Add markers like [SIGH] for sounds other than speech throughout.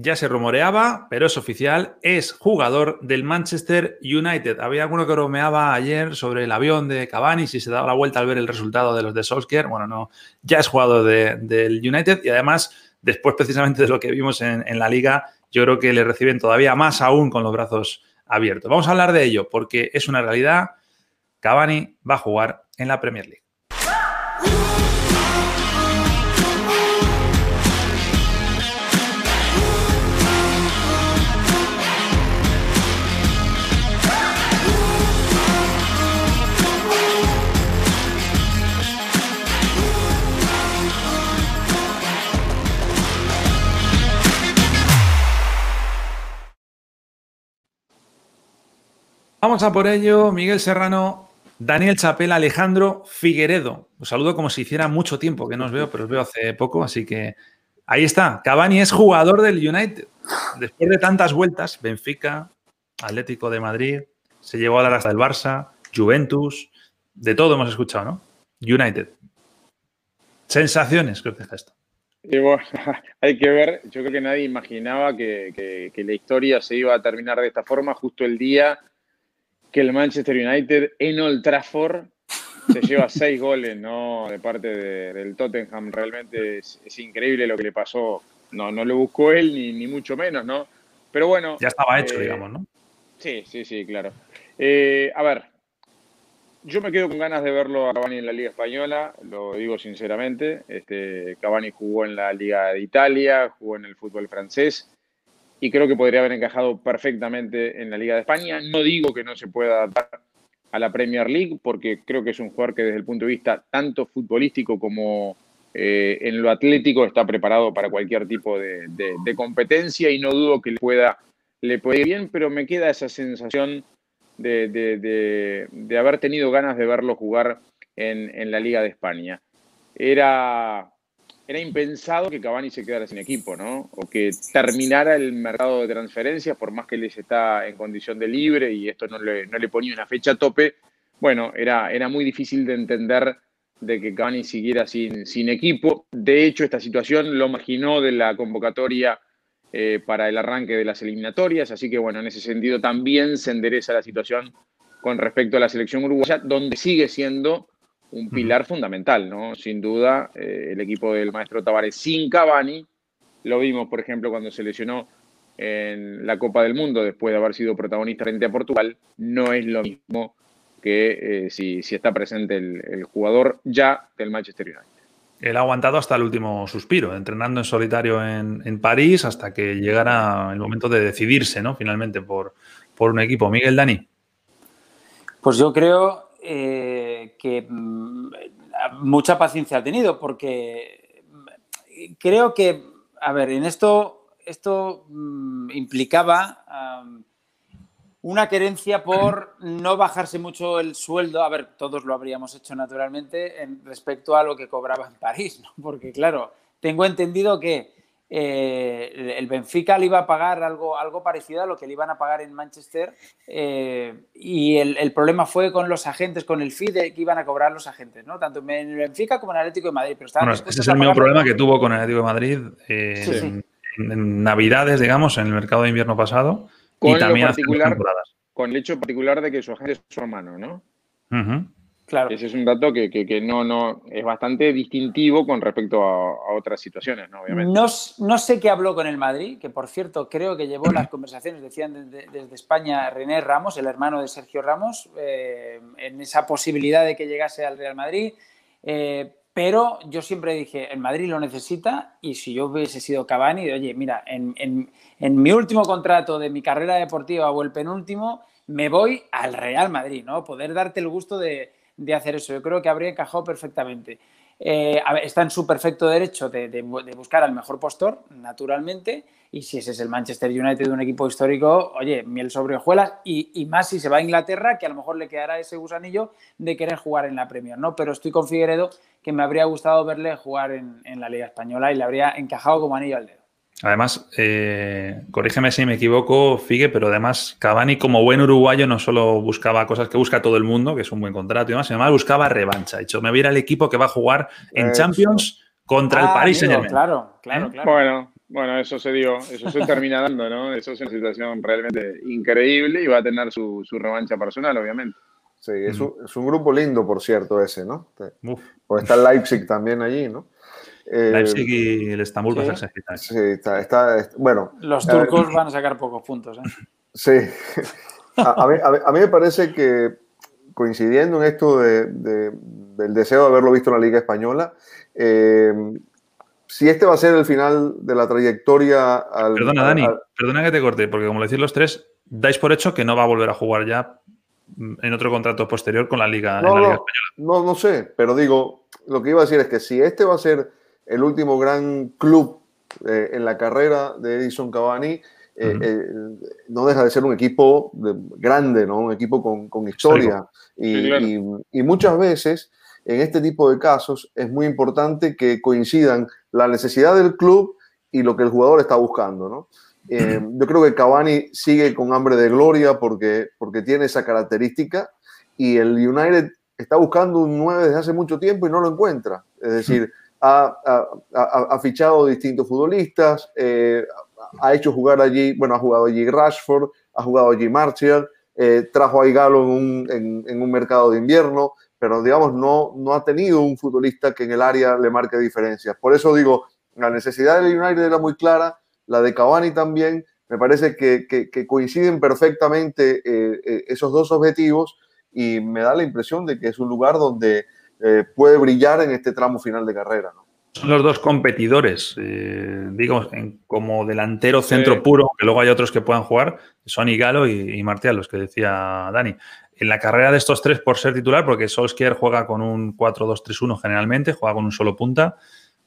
ya se rumoreaba, pero es oficial, es jugador del Manchester United. Había alguno que bromeaba ayer sobre el avión de Cavani, si se daba la vuelta al ver el resultado de los de Solskjaer. Bueno, no, ya es jugador del United y además, después precisamente de lo que vimos en, en la liga, yo creo que le reciben todavía más aún con los brazos abiertos. Vamos a hablar de ello porque es una realidad. Cavani va a jugar en la Premier League. Vamos a por ello, Miguel Serrano, Daniel Chapela, Alejandro Figueredo. Os saludo como si hiciera mucho tiempo que no os veo, pero os veo hace poco, así que ahí está. Cavani es jugador del United. Después de tantas vueltas, Benfica, Atlético de Madrid, se llevó a dar hasta el Barça, Juventus, de todo hemos escuchado, ¿no? United. Sensaciones, creo que es esto. [LAUGHS] hay que ver, yo creo que nadie imaginaba que la historia se iba a terminar de esta forma justo el día que el Manchester United en Old Trafford se lleva [LAUGHS] seis goles ¿no? de parte del Tottenham. Realmente es, increíble lo que le pasó. No, no lo buscó él, ni, ni mucho menos, ¿no? Pero bueno. Ya estaba hecho, eh, digamos, ¿no? Sí, sí, sí, claro. Eh, a ver, yo me quedo con ganas de verlo a Cavani en la Liga Española, lo digo sinceramente. Este, Cavani jugó en la Liga de Italia, jugó en el fútbol francés y creo que podría haber encajado perfectamente en la Liga de España. No digo que no se pueda adaptar a la Premier League, porque creo que es un jugador que desde el punto de vista tanto futbolístico como eh, en lo atlético está preparado para cualquier tipo de, competencia y no dudo que le pueda, le puede ir bien, pero me queda esa sensación de, haber tenido ganas de verlo jugar en, en la Liga de España. Era era impensado que Cavani se quedara sin equipo, ¿no? O que terminara el mercado de transferencias, por más que les está en condición de libre y esto no le, no le ponía una fecha a tope. Bueno, era, era muy difícil de entender de que Cavani siguiera sin, sin equipo. De hecho, esta situación lo imaginó de la convocatoria eh, para el arranque de las eliminatorias, así que bueno, en ese sentido también se endereza la situación con respecto a la selección uruguaya, donde sigue siendo un pilar fundamental, ¿no? Sin duda, eh, el equipo del maestro Tavares sin Cavani, lo vimos, por ejemplo, cuando se lesionó en la Copa del Mundo después de haber sido protagonista frente a Portugal, no es lo mismo que eh, si, está presente el, jugador ya del Manchester United. Él ha aguantado hasta el último suspiro, entrenando en solitario en, París hasta que llegara el momento de decidirse, ¿no? Finalmente, por, por un equipo. Miguel Dani. Pues yo creo eh, que mm, mucha paciencia ha tenido, porque mm, creo que, a ver, en esto, esto mm, implicaba una querencia por no bajarse mucho el sueldo, a ver, todos lo habríamos hecho naturalmente, en respecto a lo que cobraba en París, ¿no? porque claro, tengo entendido que eh, el Benfica le iba a pagar algo, algo parecido a lo que le iban a pagar en Manchester eh, y el, problema fue con los agentes, con el FIDE que iban a cobrar los agentes, ¿no? tanto en el Benfica como en el Atlético de Madrid. Pero bueno, ese es el mismo problema que tuvo con el Atlético de Madrid eh, En, Navidades, digamos, en el mercado de invierno pasado con y también Con el hecho particular de que su agente es su hermano, ¿no? Ese es un dato que, no, no es bastante distintivo con respecto a, otras situaciones, ¿no? Obviamente. No, sé qué habló con el Madrid, que por cierto creo que llevó las [CLEARS THROAT] conversaciones, decían desde, España René Ramos, el hermano de Sergio Ramos, eh, en esa posibilidad de que llegase al Real Madrid. Eh, pero yo siempre dije, el Madrid lo necesita y si yo hubiese sido Cavani, de, oye, mira, en, en mi último contrato de mi carrera deportiva o el penúltimo, me voy al Real Madrid, ¿no? Poder darte el gusto de, de hacer eso. Yo creo que habría encajado perfectamente. eh, está en su perfecto derecho de, buscar al mejor postor, naturalmente, y si ese es el Manchester United un equipo histórico, oye, miel sobre hojuelas, y, más si se va a Inglaterra, que a lo mejor le quedará ese gusanillo de querer jugar en la Premier, ¿no? Pero estoy con Figueredo que me habría gustado verle jugar en, en la Liga Española y le habría encajado como anillo al dedo. Además, eh, corrígeme si me equivoco, Figue, pero además Cavani como buen uruguayo no solo buscaba cosas que busca todo el mundo, que es un buen contrato y demás, sino además buscaba revancha. hecho, me voy a ir al equipo que va a jugar en Champions contra el ah, Paris Saint Germain. Claro, claro, claro. Bueno, bueno, eso se dio, eso se termina dando, ¿no? Eso es una situación realmente increíble y va a tener su, revancha personal, obviamente. Sí, es, un, es, un, grupo lindo, por cierto, ese, ¿no? O está Leipzig también allí, ¿no? Eh, Leipzig y el Estambul sí, a ser Sí, está, está, bueno. Los turcos van a sacar pocos puntos. ¿eh? Sí. [LAUGHS] A, mí, a, mí, me parece que coincidiendo en esto de, del deseo de haberlo visto en la Liga Española, eh, si este va a ser el final de la trayectoria al, Perdona, Dani, perdona que te corte, porque como lo decís los tres, dais por hecho que no va a volver a jugar ya en otro contrato posterior con la Liga, no, en la Liga Española. No, no sé, pero digo, lo que iba a decir es que si este va a ser el último gran club eh, en la carrera de Edison Cavani, eh, eh, no deja de ser un equipo grande, ¿no? un equipo con, historia. Y, muchas veces, en este tipo de casos, es muy importante que coincidan la necesidad del club y lo que el jugador está buscando. ¿no? yo creo que Cavani sigue con hambre de gloria porque, porque tiene esa característica y el United está buscando un 9 desde hace mucho tiempo y no lo encuentra. Es decir, ha, fichado distintos futbolistas, eh, ha hecho jugar allí, bueno, ha jugado allí Rashford, ha jugado allí Martial, eh, trajo a Igalo en un, mercado de invierno, pero digamos, no, no ha tenido un futbolista que en el área le marque diferencias. Por eso digo, la necesidad del United era muy clara, la de Cavani también, me parece que, coinciden perfectamente eh, esos dos objetivos y me da la impresión de que es un lugar donde eh, puede brillar en este tramo final de carrera. Son los dos competidores, eh, digo, como delantero centro puro, que luego hay otros que puedan jugar, son Galo y, Martial, los que decía Dani. En la carrera de estos tres, por ser titular, porque Solskjaer juega con un 4-2-3-1 generalmente, juega con un solo punta,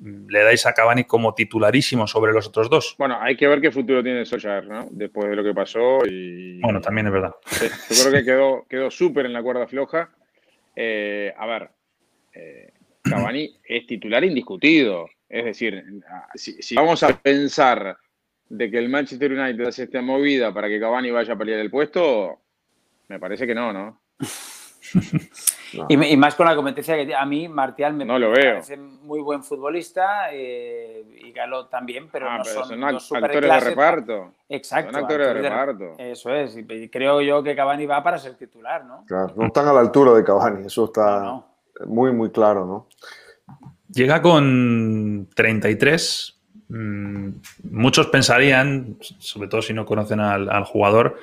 le dais a Cavani como titularísimo sobre los otros dos. Bueno, hay que ver qué futuro tiene Solskjaer, ¿no? Después de lo que pasó y... Bueno, también es verdad. yo creo que quedó, quedó súper en la cuerda floja. Eh, a ver, eh, Cavani es titular indiscutido. Es decir, si, vamos a pensar de que el Manchester United hace esta movida para que Cavani vaya a pelear el puesto, me parece que no, ¿no? [LAUGHS] Y, más con la competencia que a mí Martial me, no lo veo. parece muy buen futbolista eh, y Galo también, pero ah, no son, actores de reparto. Exacto. Son actores, de reparto. Eso es. Y creo yo que Cavani va para ser titular, ¿no? Claro, no están a la altura de Cavani, eso está muy, muy claro, ¿no? Llega con 33. Mm, muchos pensarían, sobre todo si no conocen al, jugador,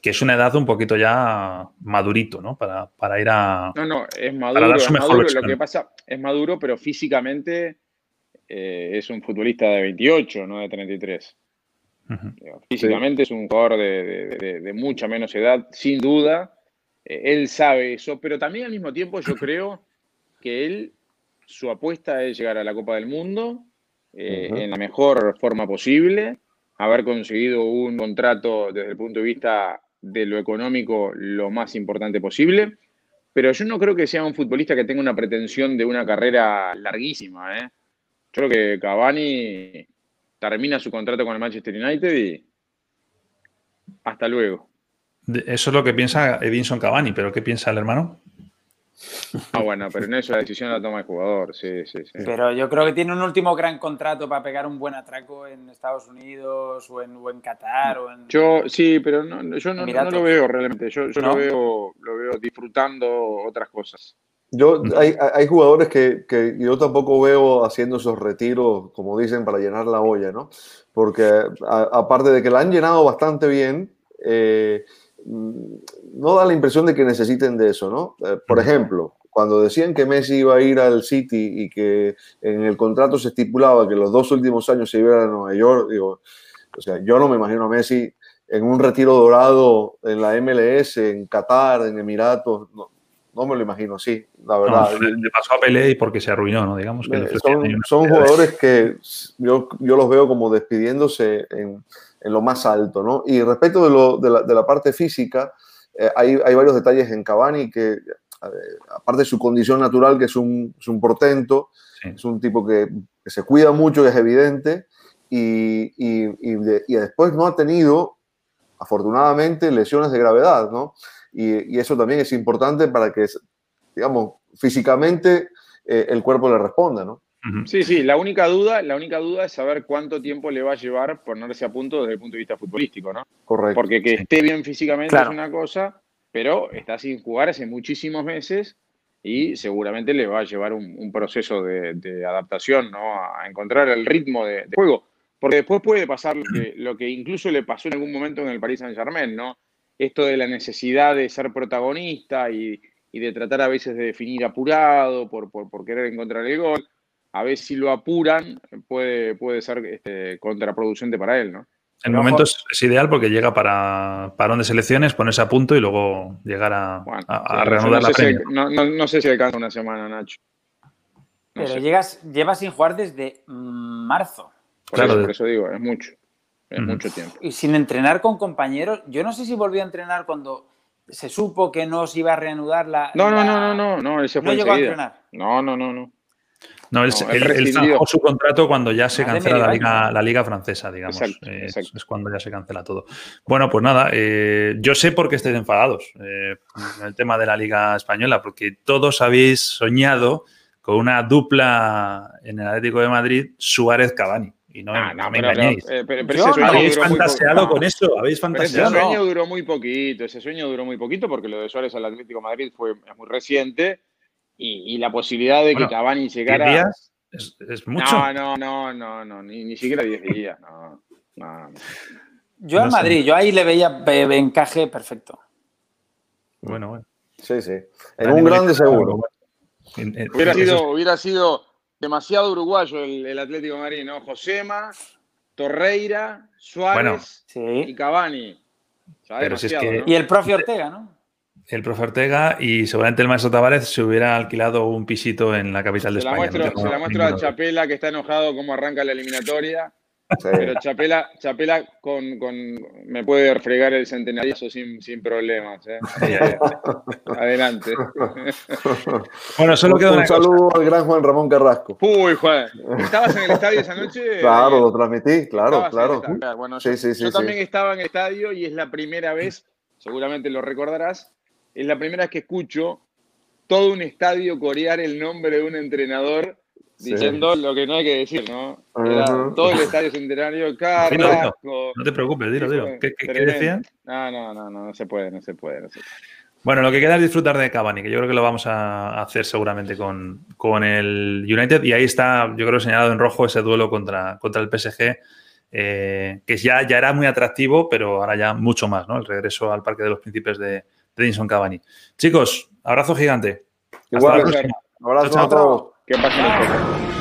que es una edad un poquito ya madurito, ¿no? Para, ir a. No, no, es maduro. Es maduro lo que pasa es maduro, pero físicamente eh, es un futbolista de 28, no de 33. Físicamente es un jugador de, mucha menos edad, sin duda. Eh, él sabe eso, pero también al mismo tiempo yo creo que él, su apuesta es llegar a la Copa del Mundo eh, en la mejor forma posible, haber conseguido un contrato desde el punto de vista de lo económico lo más importante posible. Pero yo no creo que sea un futbolista que tenga una pretensión de una carrera larguísima. ¿eh? Yo creo que Cavani termina su contrato con el Manchester United y hasta luego. Eso es lo que piensa Edinson Cavani, pero ¿qué piensa el hermano? Ah, bueno, pero en eso la decisión la toma el jugador, sí, sí, sí. Pero yo creo que tiene un último gran contrato para pegar un buen atraco en Estados Unidos o en, en Qatar. O en... Yo, sí, pero no, yo no, lo veo realmente. Yo, lo, veo, lo veo disfrutando otras cosas. Yo, hay, hay jugadores que, que, yo tampoco veo haciendo esos retiros, como dicen, para llenar la olla, ¿no? Porque aparte de que la han llenado bastante bien, eh, no da la impresión de que necesiten de eso, ¿no? Eh, por ejemplo, cuando decían que Messi iba a ir al City y que en el contrato se estipulaba que los dos últimos años se iba a Nueva York, digo, o sea, yo no me imagino a Messi en un retiro dorado en la MLS, en Qatar, en Emiratos, no me lo imagino así, la verdad. le, pasó a Pelé y porque se arruinó, ¿no? Digamos que son, son jugadores que yo, yo, los veo como despidiéndose en, en, lo más alto, ¿no? Y respecto de, lo, de, la, de la, parte física, eh, hay, hay, varios detalles en Cavani que, aparte de su condición natural, que es un, es un portento, es un tipo que, que, se cuida mucho es evidente, y, y, y, y después no ha tenido, afortunadamente, lesiones de gravedad, ¿no? y, eso también es importante para que, digamos, físicamente eh, el cuerpo le responda, ¿no? Sí, sí, la única duda, la única duda es saber cuánto tiempo le va a llevar ponerse a punto desde el punto de vista futbolístico, ¿no? Correcto. Porque que esté bien físicamente es una cosa, pero está sin jugar hace muchísimos meses y seguramente le va a llevar un, proceso de, adaptación, ¿no? A encontrar el ritmo de, juego. Porque después puede pasar lo que, lo que, incluso le pasó en algún momento en el Paris Saint Germain, ¿no? esto de la necesidad de ser protagonista y, de tratar a veces de definir apurado por, por, querer encontrar el gol, a ver si lo apuran puede, puede ser este, contraproducente para él, ¿no? En momento es, ideal porque llega para parón de selecciones, ponerse a punto y luego llegar a, reanudar no la sé no, sé si alcanza una semana, Nacho. Pero llegas, llevas sin jugar desde marzo. claro, por eso digo, es mucho mucho tiempo. Y sin entrenar con compañeros, yo no sé si volvió a entrenar cuando se supo que no se iba a reanudar la. No, no, no, no, no, no, él se fue No llegó a entrenar. No, no, no, no. No, él, no, su contrato cuando ya se cancela la liga, la liga francesa, digamos. Es, cuando ya se cancela todo. Bueno, pues nada, eh, yo sé por qué estáis enfadados eh, en el tema de la liga española, porque todos habéis soñado con una dupla en el Atlético de Madrid, Suárez-Cavani. Y no, ah, me engañéis. Eh, pero, habéis fantaseado con eso, habéis fantaseado. ese sueño duró muy poquito, ese sueño duró muy poquito porque lo de Suárez al Atlético Madrid fue muy reciente y, la posibilidad de que Cavani llegara. días es, mucho. No, no, no, no, no ni, ni siquiera 10 días. No, no, Yo en Madrid, yo ahí le veía encaje perfecto. Bueno, bueno. Sí, sí. En un grande seguro. Hubiera sido, hubiera sido demasiado uruguayo el, Atlético de Madrid, ¿no? Josema, Torreira, Suárez y Cavani. Y el profe Ortega, ¿no? El profe Ortega y seguramente el maestro Tavares se hubiera alquilado un pisito en la capital de España. se la muestro a Chapela que está enojado cómo arranca la eliminatoria. Pero Chapela, Chapela con, con, me puede fregar el centenario sin, sin problemas. ¿eh? [LAUGHS] Adelante. [LAUGHS] bueno, solo queda un saludo al gran Juan Ramón Carrasco. Uy, Juan. ¿Estabas en el estadio esa noche? Claro, lo transmití, claro, claro. Bueno, yo, yo también estaba en el estadio y es la primera vez, seguramente lo recordarás, es la primera vez que escucho todo un estadio corear el nombre de un entrenador diciendo lo que no hay que decir, ¿no? Era todo el estadio centenario, Carrasco. No te preocupes, dilo, dilo. ¿Qué, decían? No, no, no, no, no se puede, no se puede, no se puede. Bueno, lo que queda es disfrutar de Cavani, que yo creo que lo vamos a hacer seguramente con, con el United. Y ahí está, yo creo, señalado en rojo ese duelo contra, contra el PSG, eh, que ya, ya era muy atractivo, pero ahora ya mucho más, ¿no? El regreso al Parque de los Príncipes de Edinson Cavani. Chicos, abrazo gigante. Igual, Hasta la próxima. Abrazo. Que pasen